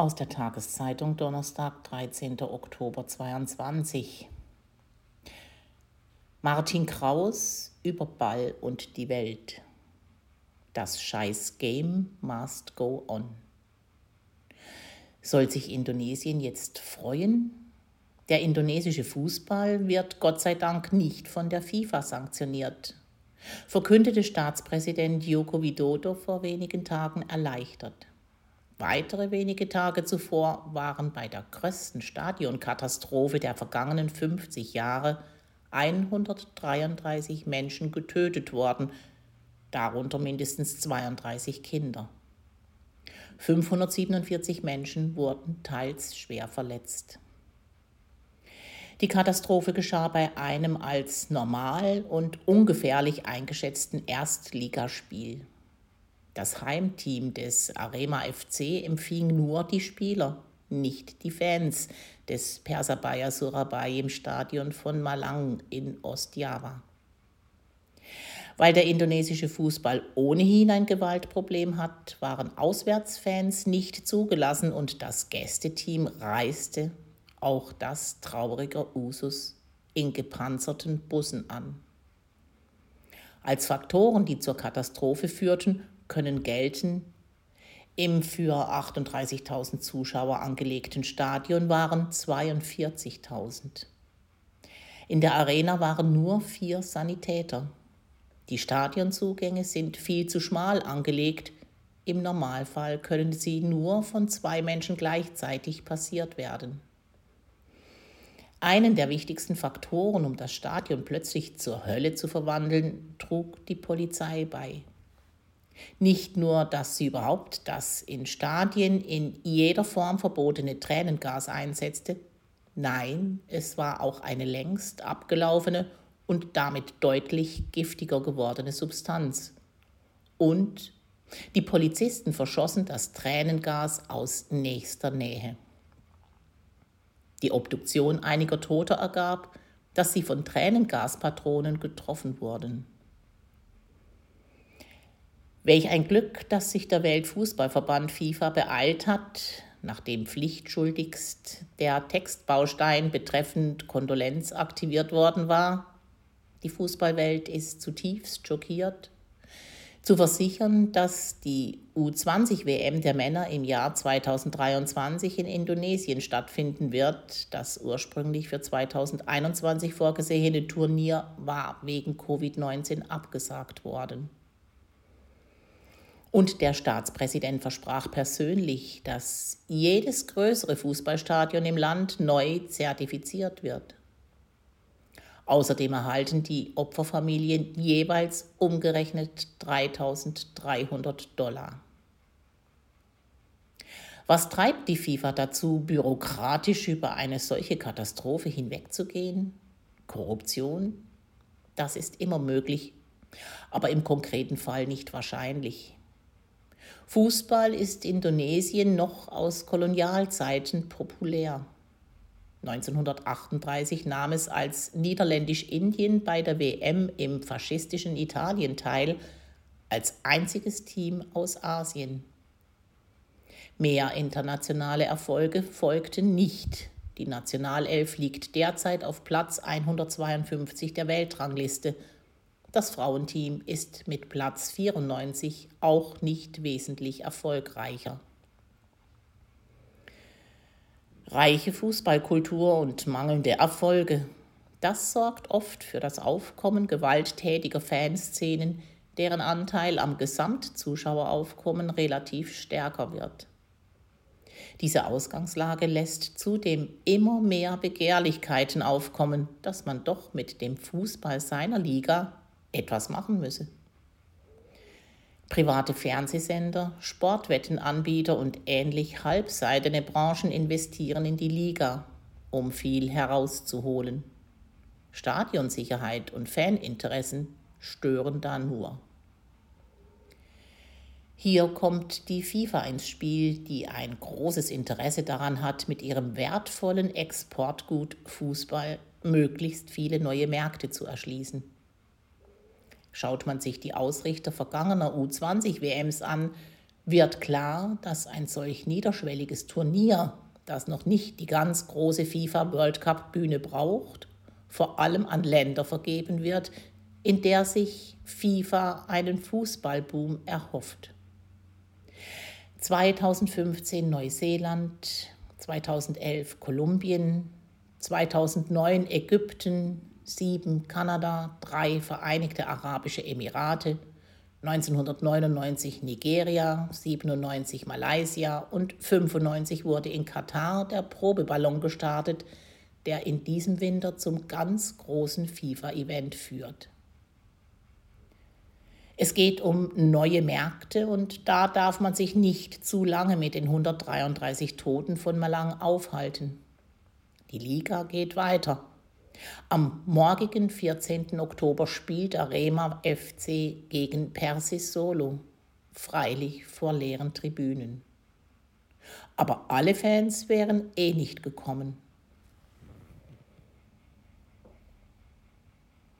Aus der Tageszeitung Donnerstag, 13. Oktober 2022. Martin Kraus über Ball und die Welt. Das Scheiß-Game must go on. Soll sich Indonesien jetzt freuen? Der indonesische Fußball wird Gott sei Dank nicht von der FIFA sanktioniert, verkündete Staatspräsident Joko Widodo vor wenigen Tagen erleichtert. Weitere wenige Tage zuvor waren bei der größten Stadionkatastrophe der vergangenen 50 Jahre 133 Menschen getötet worden, darunter mindestens 32 Kinder. 547 Menschen wurden teils schwer verletzt. Die Katastrophe geschah bei einem als normal und ungefährlich eingeschätzten Erstligaspiel. Das Heimteam des Arema FC empfing nur die Spieler, nicht die Fans des Persabaya Surabaya im Stadion von Malang in Ostjava. Weil der indonesische Fußball ohnehin ein Gewaltproblem hat, waren Auswärtsfans nicht zugelassen und das Gästeteam reiste, auch das trauriger Usus, in gepanzerten Bussen an. Als Faktoren, die zur Katastrophe führten, können gelten. Im für 38.000 Zuschauer angelegten Stadion waren 42.000. In der Arena waren nur vier Sanitäter. Die Stadionzugänge sind viel zu schmal angelegt. Im Normalfall können sie nur von zwei Menschen gleichzeitig passiert werden. Einen der wichtigsten Faktoren, um das Stadion plötzlich zur Hölle zu verwandeln, trug die Polizei bei. Nicht nur, dass sie überhaupt das in Stadien in jeder Form verbotene Tränengas einsetzte, nein, es war auch eine längst abgelaufene und damit deutlich giftiger gewordene Substanz. Und die Polizisten verschossen das Tränengas aus nächster Nähe. Die Obduktion einiger Toter ergab, dass sie von Tränengaspatronen getroffen wurden. Welch ein Glück, dass sich der Weltfußballverband FIFA beeilt hat, nachdem pflichtschuldigst der Textbaustein betreffend Kondolenz aktiviert worden war. Die Fußballwelt ist zutiefst schockiert. Zu versichern, dass die U20-WM der Männer im Jahr 2023 in Indonesien stattfinden wird. Das ursprünglich für 2021 vorgesehene Turnier war wegen Covid-19 abgesagt worden. Und der Staatspräsident versprach persönlich, dass jedes größere Fußballstadion im Land neu zertifiziert wird. Außerdem erhalten die Opferfamilien jeweils umgerechnet 3300 Dollar. Was treibt die FIFA dazu, bürokratisch über eine solche Katastrophe hinwegzugehen? Korruption? Das ist immer möglich, aber im konkreten Fall nicht wahrscheinlich. Fußball ist Indonesien noch aus Kolonialzeiten populär. 1938 nahm es als Niederländisch-Indien bei der WM im faschistischen Italien teil, als einziges Team aus Asien. Mehr internationale Erfolge folgten nicht. Die Nationalelf liegt derzeit auf Platz 152 der Weltrangliste das Frauenteam ist mit Platz 94 auch nicht wesentlich erfolgreicher. Reiche Fußballkultur und mangelnde Erfolge, das sorgt oft für das Aufkommen gewalttätiger Fanszenen, deren Anteil am Gesamtzuschaueraufkommen relativ stärker wird. Diese Ausgangslage lässt zudem immer mehr Begehrlichkeiten aufkommen, dass man doch mit dem Fußball seiner Liga etwas machen müsse. Private Fernsehsender, Sportwettenanbieter und ähnlich halbseidene Branchen investieren in die Liga, um viel herauszuholen. Stadionsicherheit und Faninteressen stören da nur. Hier kommt die FIFA ins Spiel, die ein großes Interesse daran hat, mit ihrem wertvollen Exportgut Fußball möglichst viele neue Märkte zu erschließen. Schaut man sich die Ausrichter vergangener U20-WMs an, wird klar, dass ein solch niederschwelliges Turnier, das noch nicht die ganz große FIFA World Cup Bühne braucht, vor allem an Länder vergeben wird, in der sich FIFA einen Fußballboom erhofft. 2015 Neuseeland, 2011 Kolumbien, 2009 Ägypten, 7 Kanada, 3 Vereinigte Arabische Emirate, 1999 Nigeria, 97 Malaysia und 95 wurde in Katar der Probeballon gestartet, der in diesem Winter zum ganz großen FIFA-Event führt. Es geht um neue Märkte und da darf man sich nicht zu lange mit den 133 Toten von Malang aufhalten. Die Liga geht weiter. Am morgigen 14. Oktober spielt der Rema FC gegen Persis Solo, freilich vor leeren Tribünen. Aber alle Fans wären eh nicht gekommen.